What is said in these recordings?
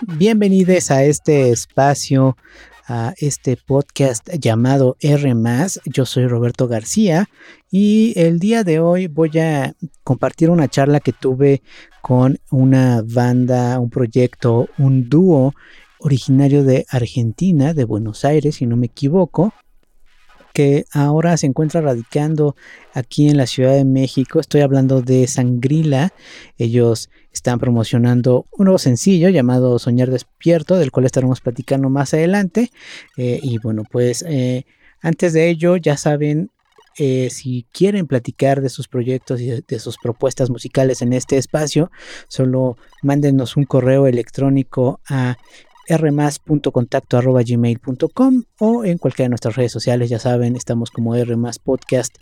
Bienvenidos a este espacio, a este podcast llamado R. Yo soy Roberto García y el día de hoy voy a compartir una charla que tuve con una banda, un proyecto, un dúo originario de Argentina, de Buenos Aires, si no me equivoco, que ahora se encuentra radicando aquí en la Ciudad de México. Estoy hablando de Sangrila. Ellos están promocionando un nuevo sencillo llamado Soñar Despierto, del cual estaremos platicando más adelante. Eh, y bueno, pues eh, antes de ello, ya saben, eh, si quieren platicar de sus proyectos y de, sus propuestas musicales en este espacio, solo mándenos un correo electrónico a rmas.contacto.gmail.com o en cualquiera de nuestras redes sociales, ya saben, estamos como rmas podcast.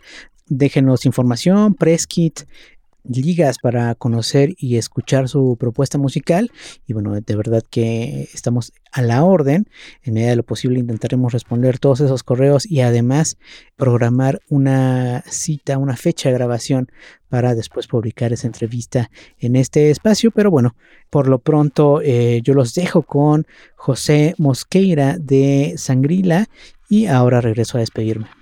Déjenos información, press kit, ligas para conocer y escuchar su propuesta musical. Y bueno, de verdad que estamos a la orden. En medida de lo posible intentaremos responder todos esos correos y además programar una cita, una fecha de grabación para después publicar esa entrevista en este espacio. Pero bueno, por lo pronto eh, yo los dejo con José Mosqueira de Sangrila y ahora regreso a despedirme.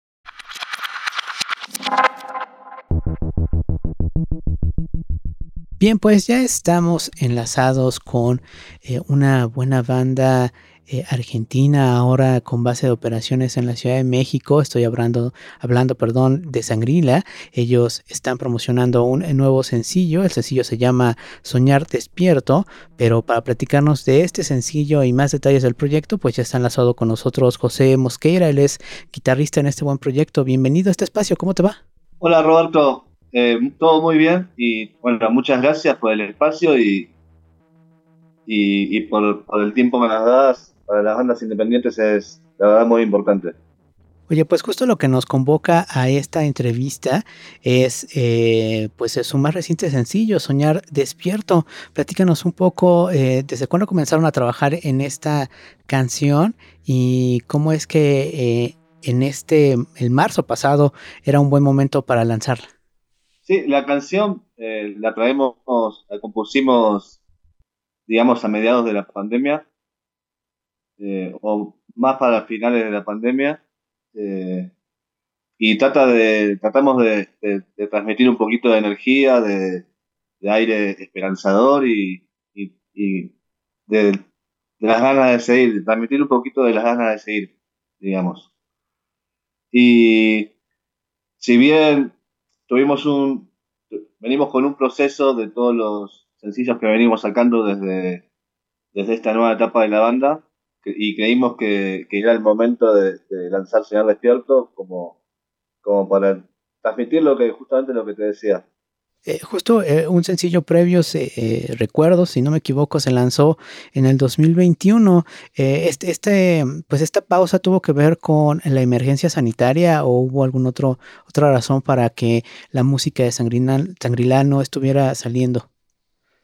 Bien, pues ya estamos enlazados con eh, una buena banda Eh, Argentina, ahora con base de operaciones en la Ciudad de México. Estoy hablando, hablando perdón, de Sangrila. Ellos están promocionando un nuevo sencillo. El sencillo se llama Soñar Despierto. Pero para platicarnos de este sencillo y más detalles del proyecto, pues ya está enlazado con nosotros José Mosqueira. Él es guitarrista en este buen proyecto. Bienvenido a este espacio. ¿Cómo te va? Hola Roberto. Eh, todo muy bien y bueno, muchas gracias por el espacio y, y, por, por, el tiempo que nos das para las bandas independientes es la verdad muy importante. Oye, pues justo lo que nos convoca a esta entrevista es eh, pues su más reciente sencillo, Soñar Despierto. Platícanos un poco eh, desde cuándo comenzaron a trabajar en esta canción y cómo es que eh, en este, el marzo pasado, era un buen momento para lanzarla. Sí, la canción eh, la traemos, la compusimos, digamos, a mediados de la pandemia, eh, o más para finales de la pandemia, eh, y trata de, tratamos de, transmitir un poquito de energía, de, aire esperanzador y, de, las ganas de seguir, transmitir un poquito de las ganas de seguir, digamos. Y si bien tuvimos un, venimos con un proceso de todos los sencillos que venimos sacando desde, desde esta nueva etapa de la banda y creímos que, era el momento de, lanzar Señor Despierto como, como para transmitir lo que justamente lo que te decía, eh, justo eh, un sencillo previo, eh, recuerdo, si no me equivoco, se lanzó en el 2021. este, este, pues esta pausa tuvo que ver con la emergencia sanitaria o hubo alguna otra razón para que la música de Sangrilán, no estuviera saliendo.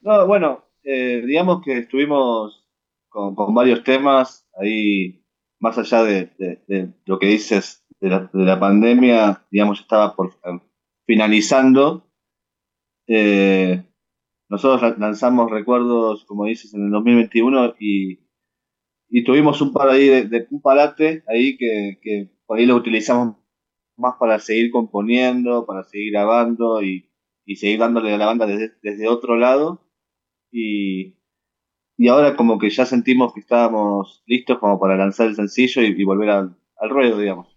No, bueno, digamos que estuvimos con, varios temas ahí, más allá de, lo que dices de la, de la pandemia, digamos, estaba por finalizando eh, nosotros lanzamos recuerdos, como dices, en el 2021 y, tuvimos un par ahí de, un parate ahí que, por ahí lo utilizamos más para seguir componiendo, para seguir grabando y, seguir dándole a la banda desde, otro lado. Y, ahora como que ya sentimos que estábamos listos como para lanzar el sencillo y, volver al, al ruedo, digamos.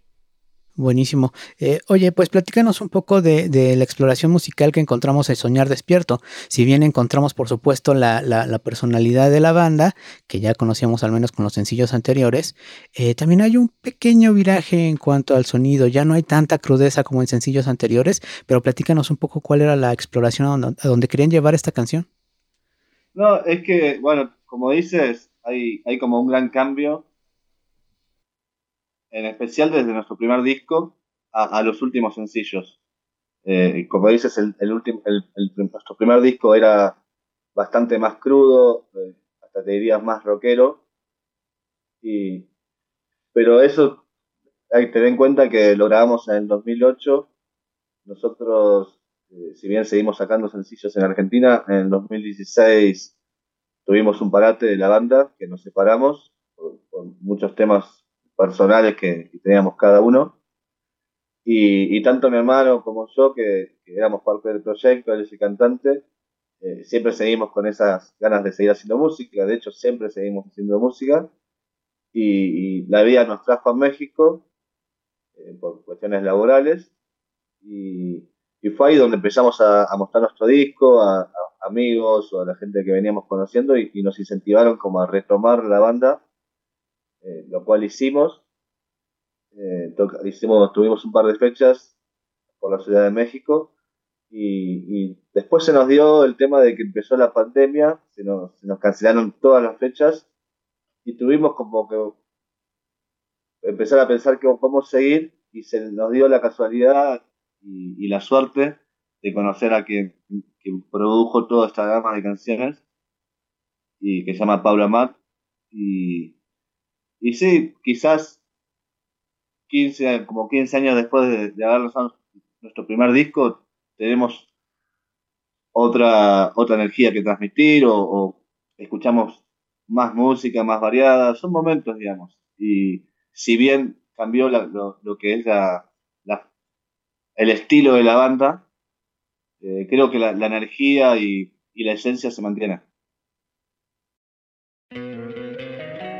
Buenísimo. Eh, oye, pues platícanos un poco de, la exploración musical que encontramos en Soñar Despierto. Si bien encontramos, por supuesto, la, personalidad de la banda, que ya conocíamos al menos con los sencillos anteriores, eh, también hay un pequeño viraje en cuanto al sonido. Ya no hay tanta crudeza como en sencillos anteriores, pero platícanos un poco cuál era la exploración a donde, a donde querían llevar esta canción. No, es que, bueno, como dices, hay, hay como un gran cambio en especial desde nuestro primer disco a, los últimos sencillos. Eh, como dices, el, el, nuestro primer disco era bastante más crudo, eh, hasta te dirías más rockero. Y, pero eso, hay que tener en cuenta que lo grabamos en el 2008. Nosotros, eh, si bien seguimos sacando sencillos en Argentina, en el 2016 tuvimos un parate de la banda que nos separamos por muchos temas personales que, teníamos cada uno. Y, tanto mi hermano como yo, que, éramos parte del proyecto, él es cantante, eh, siempre seguimos con esas ganas de seguir haciendo música. De hecho, siempre seguimos haciendo música. Y, la vida nos trajo a México eh, por cuestiones laborales. Y, fue ahí donde empezamos a, mostrar nuestro disco a, amigos o a la gente que veníamos conociendo y, y nos incentivaron como a retomar la banda eh, lo cual hicimos. Eh, hicimos, tuvimos un par de fechas por la Ciudad de México y, después se nos dio el tema de que empezó la pandemia, se nos, cancelaron todas las fechas y tuvimos como que empezar a pensar que cómo seguir y se nos dio la casualidad y, la suerte de conocer a quien, produjo toda esta gama de canciones y que se llama Pablo Amat y, y sí, quizás 15, como 15 años después de, de haber lanzado nuestro primer disco, tenemos otra, otra energía que transmitir o, escuchamos más música, más variada. Son momentos, digamos. Y si bien cambió lo, que es la, el estilo de la banda, eh, creo que la, energía y, y la esencia se mantienen.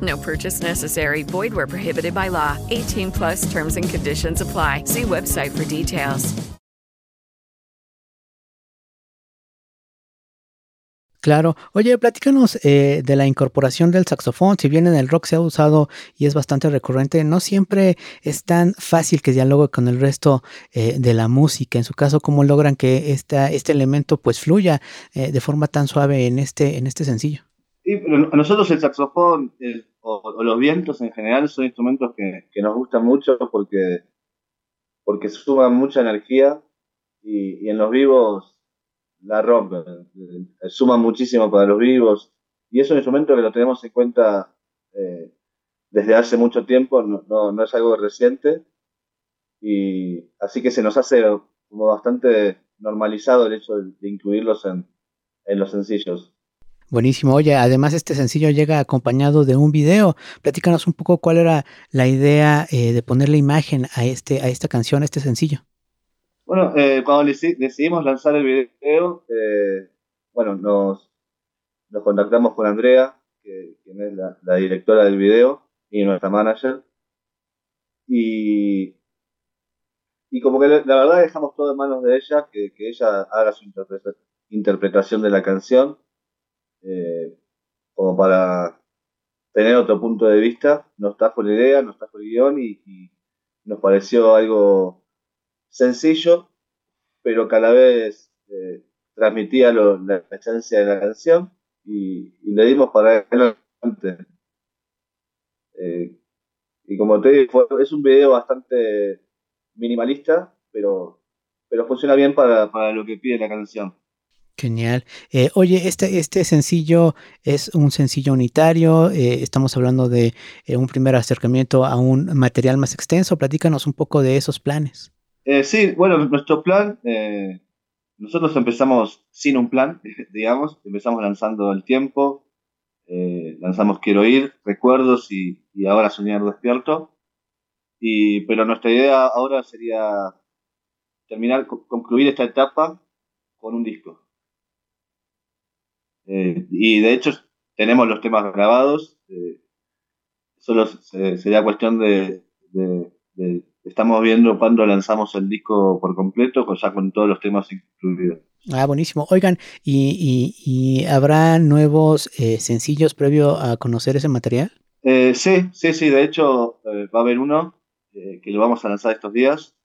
No purchase necessary. Void where prohibited by law. 18 plus terms and conditions apply. See website for details. Claro. Oye, platícanos eh, de la incorporación del saxofón. Si bien en el rock se ha usado y es bastante recurrente, no siempre es tan fácil que dialogue con el resto eh, de la música. En su caso, ¿cómo logran que esta, este elemento pues fluya eh, de forma tan suave en este, en este sencillo? Pero a nosotros el saxofón o, los vientos en general son instrumentos que, nos gustan mucho porque, porque suman mucha energía y, y en los vivos la rompen, eh, suman muchísimo para los vivos y es un instrumento que lo tenemos en cuenta eh, desde hace mucho tiempo, no, no, no es algo reciente y así que se nos hace como bastante normalizado el hecho de, de incluirlos en, en los sencillos. Buenísimo. Oye, además este sencillo llega acompañado de un video. Platícanos un poco cuál era la idea eh, de ponerle imagen a, este, a esta canción, a este sencillo. Bueno, eh, cuando deci- decidimos lanzar el video, eh, bueno, nos, contactamos con Andrea, que, quien es la, la directora del video y nuestra manager. Y, y como que la verdad dejamos todo en manos de ella, que, que ella haga su interpreta- interpretación de la canción, eh, como para tener otro punto de vista. Nos trajo la idea, nos trajo el guion y, nos pareció algo sencillo, pero que a la vez eh, transmitía la esencia de la canción y, le dimos para adelante. Eh, y como te digo, es un video bastante minimalista, pero, pero funciona bien para, para lo que pide la canción. Genial. Eh, oye, este, este sencillo es un sencillo unitario. eh, estamos hablando de eh, un primer acercamiento a un material más extenso. Platícanos un poco de esos planes. Sí, bueno, nuestro plan, nosotros empezamos sin un plan, digamos, empezamos lanzando el tiempo, lanzamos Quiero Ir, Recuerdos y, y ahora Soñar Despierto, y, pero nuestra idea ahora sería terminar, co- concluir esta etapa con un disco. Eh, y de hecho tenemos los temas grabados, eh, solo se- sería cuestión de, de- de- estamos viendo cuándo lanzamos el disco por completo, ya con todos los temas incluidos. Ah, buenísimo. Oigan, ¿y, y- y habrá nuevos eh, sencillos previo a conocer ese material? Eh, sí, sí, sí, de hecho eh, va a haber uno eh, que lo vamos a lanzar estos días,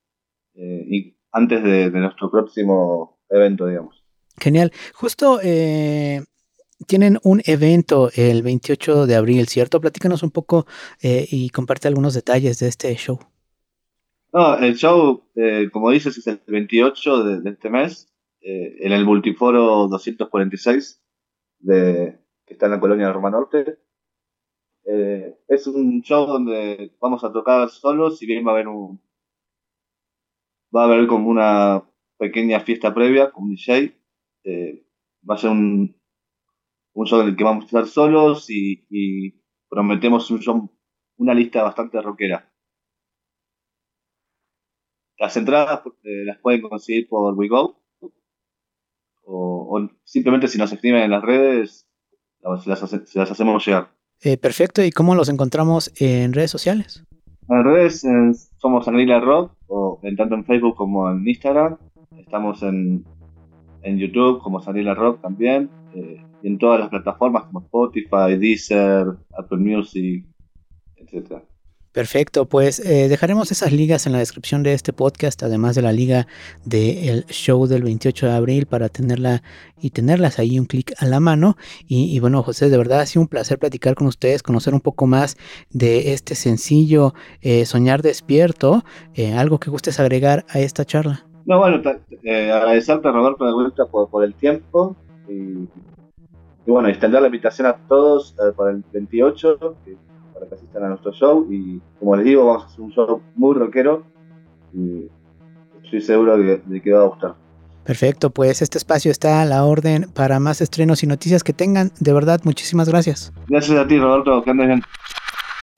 y antes de, de nuestro próximo evento, digamos. Genial. Justo eh, tienen un evento el 28 de abril, ¿cierto? Platícanos un poco eh, y comparte algunos detalles de este show. No, el show, eh, como dices, es el 28 de, este mes, en el Multiforo 246, de, que está en la colonia de Roma Norte. Es un show donde vamos a tocar solos, si bien va a haber un va a haber como una pequeña fiesta previa con DJ. Eh, va a ser un, un show en el que vamos a estar solos y, y prometemos un show, una lista bastante rockera. Las entradas eh, las pueden conseguir por WeGo o, o simplemente si nos escriben en las redes las, las hace- se las hacemos llegar. Eh, perfecto. ¿Y cómo los encontramos en redes sociales? En redes eh, somos Angrila Rock, o en tanto en Facebook como en Instagram. Estamos en, en YouTube como Sangrila Rock también. eh, y en todas las plataformas como Spotify, Deezer, Apple Music, etcétera. Perfecto, pues eh, dejaremos esas ligas en la descripción de este podcast, además de la liga del show del 28 de abril para tenerla y tenerlas ahí un clic a la mano. Y, y bueno, José, de verdad ha sido un placer platicar con ustedes, conocer un poco más de este sencillo eh, Soñar Despierto. Eh, algo que gustes agregar a esta charla. No, bueno, eh, agradecerte Roberto de vuelta por, por el tiempo y, y bueno, extender la invitación a todos eh, para el 28, para que asistan a nuestro show. Y como les digo, vamos a hacer un show muy rockero y estoy seguro de, de que va a gustar. Perfecto, pues este espacio está a la orden para más estrenos y noticias que tengan. De verdad, muchísimas gracias. Gracias a ti, Roberto, que andes bien.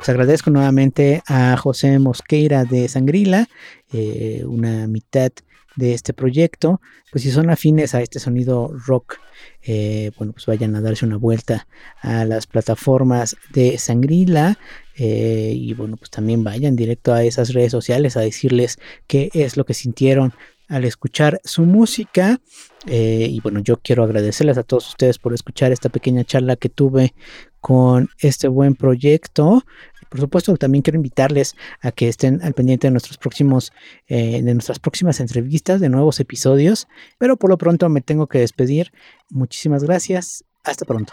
Pues agradezco nuevamente a José Mosqueira de Sangrila, eh, una mitad de este proyecto. Pues si son afines a este sonido rock, eh, bueno, pues vayan a darse una vuelta a las plataformas de Sangrila. Eh, y bueno, pues también vayan directo a esas redes sociales a decirles qué es lo que sintieron al escuchar su música. Eh, y bueno, yo quiero agradecerles a todos ustedes por escuchar esta pequeña charla que tuve con este buen proyecto. Por supuesto, también quiero invitarles a que estén al pendiente de nuestros próximos, eh, de nuestras próximas entrevistas, de nuevos episodios. Pero por lo pronto me tengo que despedir. Muchísimas gracias. Hasta pronto.